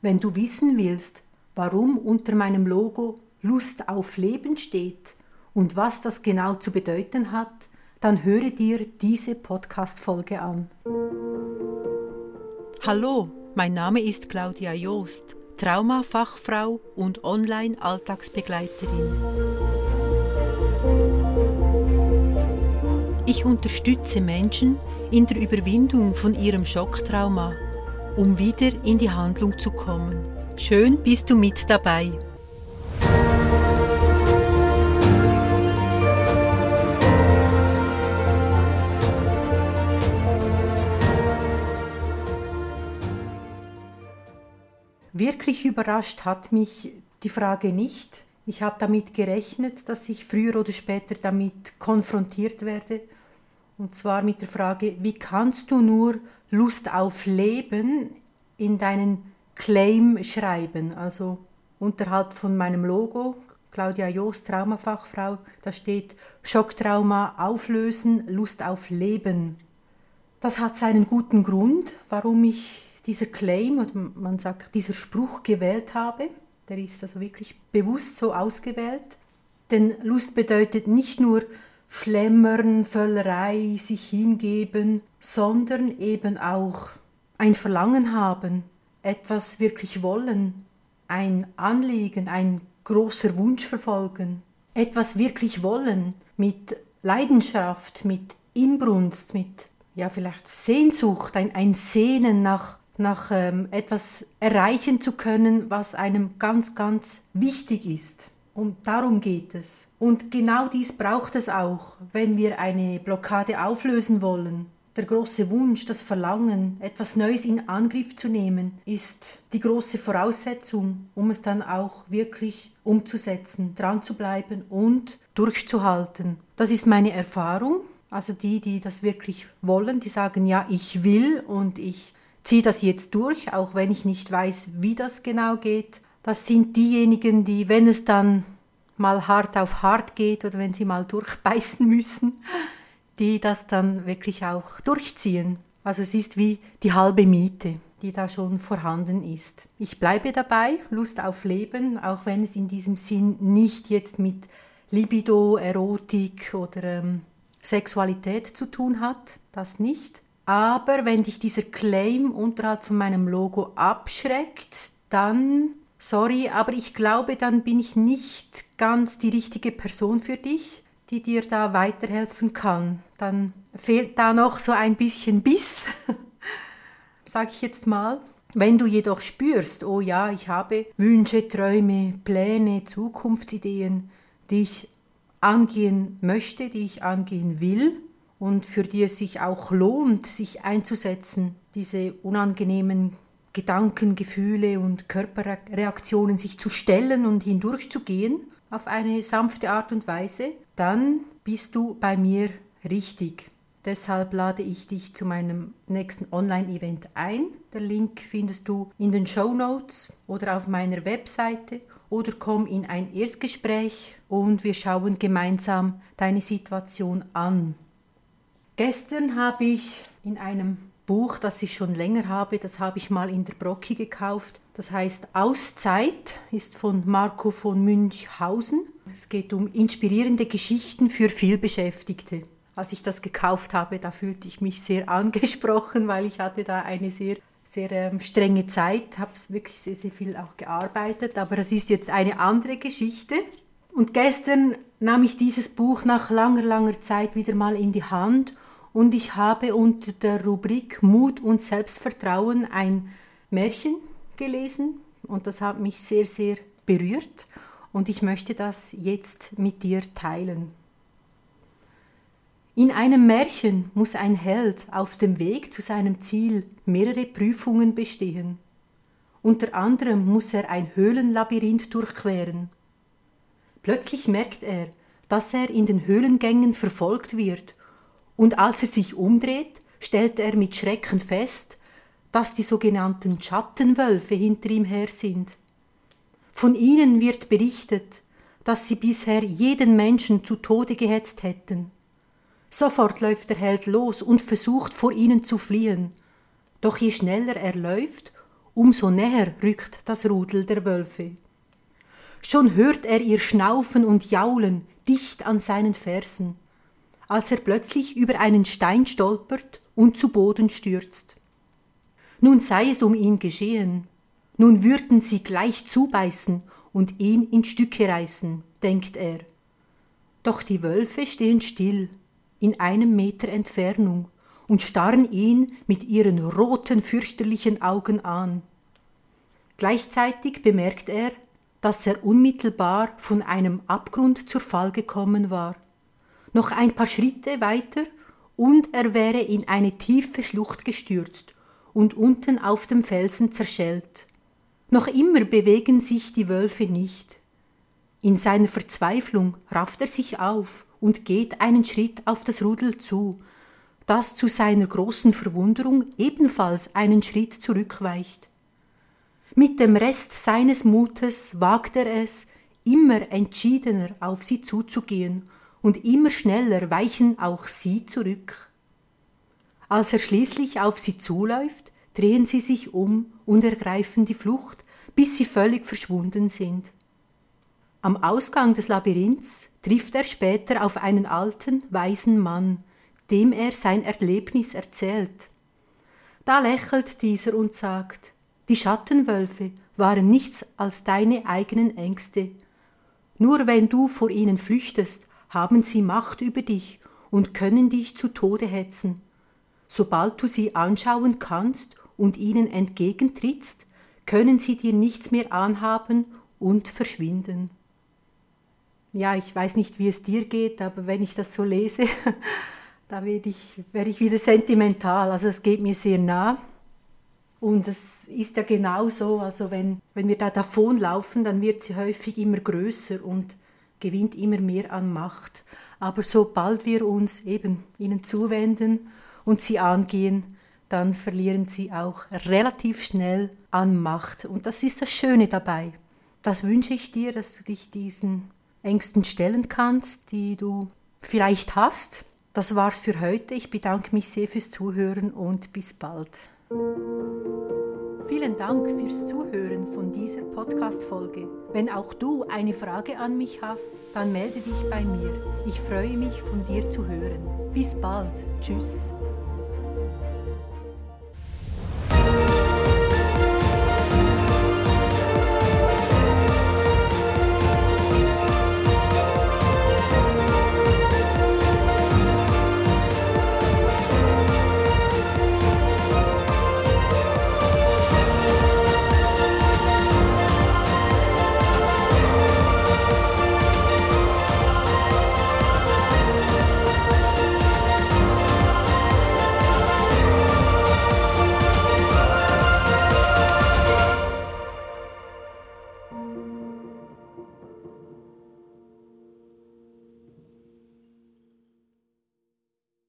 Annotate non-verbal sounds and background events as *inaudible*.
Wenn du wissen willst, warum unter meinem Logo Lust auf Leben steht und was das genau zu bedeuten hat, dann höre dir diese Podcast-Folge an. Hallo, mein Name ist Claudia Joost, Traumafachfrau und Online-Alltagsbegleiterin. Ich unterstütze Menschen in der Überwindung von ihrem Schocktrauma, um wieder in die Handlung zu kommen. Schön bist du mit dabei. Wirklich überrascht hat mich die Frage nicht. Ich habe damit gerechnet, dass ich früher oder später damit konfrontiert werde. Und zwar mit der Frage, wie kannst du nur Lust auf Leben in deinen Claim schreiben? Also unterhalb von meinem Logo, Claudia Joost, Traumafachfrau, da steht Schocktrauma auflösen, Lust auf Leben. Das hat seinen guten Grund, warum ich dieser Claim, oder man sagt, dieser Spruch gewählt habe. Der ist also wirklich bewusst so ausgewählt. Denn Lust bedeutet nicht nur Schlemmern, Völlerei, sich hingeben, sondern eben auch ein Verlangen haben, etwas wirklich wollen, ein Anliegen, ein großer Wunsch verfolgen, etwas wirklich wollen, mit Leidenschaft, mit Inbrunst, mit ja vielleicht Sehnsucht, ein, ein Sehnen nach nach ähm, etwas erreichen zu können, was einem ganz, ganz wichtig ist. Und darum geht es. Und genau dies braucht es auch, wenn wir eine Blockade auflösen wollen. Der große Wunsch, das Verlangen, etwas Neues in Angriff zu nehmen, ist die große Voraussetzung, um es dann auch wirklich umzusetzen, dran zu bleiben und durchzuhalten. Das ist meine Erfahrung. Also die, die das wirklich wollen, die sagen, ja, ich will und ich ziehe das jetzt durch, auch wenn ich nicht weiß, wie das genau geht. Das sind diejenigen, die, wenn es dann mal hart auf hart geht oder wenn sie mal durchbeißen müssen, die das dann wirklich auch durchziehen. Also es ist wie die halbe Miete, die da schon vorhanden ist. Ich bleibe dabei, Lust auf Leben, auch wenn es in diesem Sinn nicht jetzt mit Libido, Erotik oder ähm, Sexualität zu tun hat, das nicht. Aber wenn dich dieser Claim unterhalb von meinem Logo abschreckt, dann, sorry, aber ich glaube, dann bin ich nicht ganz die richtige Person für dich, die dir da weiterhelfen kann. Dann fehlt da noch so ein bisschen Biss, *laughs* sage ich jetzt mal. Wenn du jedoch spürst, oh ja, ich habe Wünsche, Träume, Pläne, Zukunftsideen, die ich angehen möchte, die ich angehen will, und für die es sich auch lohnt, sich einzusetzen, diese unangenehmen Gedanken, Gefühle und Körperreaktionen sich zu stellen und hindurchzugehen auf eine sanfte Art und Weise, dann bist du bei mir richtig. Deshalb lade ich dich zu meinem nächsten Online-Event ein. Der Link findest du in den Show Notes oder auf meiner Webseite oder komm in ein Erstgespräch und wir schauen gemeinsam deine Situation an. Gestern habe ich in einem Buch, das ich schon länger habe, das habe ich mal in der Brocki gekauft. Das heißt Auszeit, ist von Marco von Münchhausen. Es geht um inspirierende Geschichten für vielbeschäftigte. Als ich das gekauft habe, da fühlte ich mich sehr angesprochen, weil ich hatte da eine sehr sehr ähm, strenge Zeit, habe wirklich sehr, sehr viel auch gearbeitet, aber es ist jetzt eine andere Geschichte. Und gestern nahm ich dieses Buch nach langer, langer Zeit wieder mal in die Hand und ich habe unter der Rubrik Mut und Selbstvertrauen ein Märchen gelesen und das hat mich sehr, sehr berührt und ich möchte das jetzt mit dir teilen. In einem Märchen muss ein Held auf dem Weg zu seinem Ziel mehrere Prüfungen bestehen. Unter anderem muss er ein Höhlenlabyrinth durchqueren. Plötzlich merkt er, dass er in den Höhlengängen verfolgt wird und als er sich umdreht, stellt er mit Schrecken fest, dass die sogenannten Schattenwölfe hinter ihm her sind. Von ihnen wird berichtet, dass sie bisher jeden Menschen zu Tode gehetzt hätten. Sofort läuft der Held los und versucht vor ihnen zu fliehen. Doch je schneller er läuft, umso näher rückt das Rudel der Wölfe. Schon hört er ihr Schnaufen und Jaulen dicht an seinen Fersen, als er plötzlich über einen Stein stolpert und zu Boden stürzt. Nun sei es um ihn geschehen, nun würden sie gleich zubeißen und ihn in Stücke reißen, denkt er. Doch die Wölfe stehen still, in einem Meter Entfernung, und starren ihn mit ihren roten, fürchterlichen Augen an. Gleichzeitig bemerkt er, dass er unmittelbar von einem Abgrund zur Fall gekommen war. Noch ein paar Schritte weiter und er wäre in eine tiefe Schlucht gestürzt und unten auf dem Felsen zerschellt. Noch immer bewegen sich die Wölfe nicht. In seiner Verzweiflung rafft er sich auf und geht einen Schritt auf das Rudel zu, das zu seiner großen Verwunderung ebenfalls einen Schritt zurückweicht. Mit dem Rest seines Mutes wagt er es, immer entschiedener auf sie zuzugehen, und immer schneller weichen auch sie zurück. Als er schließlich auf sie zuläuft, drehen sie sich um und ergreifen die Flucht, bis sie völlig verschwunden sind. Am Ausgang des Labyrinths trifft er später auf einen alten, weisen Mann, dem er sein Erlebnis erzählt. Da lächelt dieser und sagt, die Schattenwölfe waren nichts als deine eigenen Ängste. Nur wenn du vor ihnen flüchtest, haben sie Macht über dich und können dich zu Tode hetzen. Sobald du sie anschauen kannst und ihnen entgegentrittst, können sie dir nichts mehr anhaben und verschwinden. Ja, ich weiß nicht, wie es dir geht, aber wenn ich das so lese, *laughs* da werde ich, werde ich wieder sentimental. Also es geht mir sehr nah. Und es ist ja genau so, also wenn, wenn wir da davonlaufen, dann wird sie häufig immer größer und gewinnt immer mehr an Macht. Aber sobald wir uns eben ihnen zuwenden und sie angehen, dann verlieren sie auch relativ schnell an Macht. Und das ist das Schöne dabei. Das wünsche ich dir, dass du dich diesen Ängsten stellen kannst, die du vielleicht hast. Das war's für heute. Ich bedanke mich sehr fürs Zuhören und bis bald. Vielen Dank fürs Zuhören von dieser Podcast-Folge. Wenn auch du eine Frage an mich hast, dann melde dich bei mir. Ich freue mich, von dir zu hören. Bis bald. Tschüss.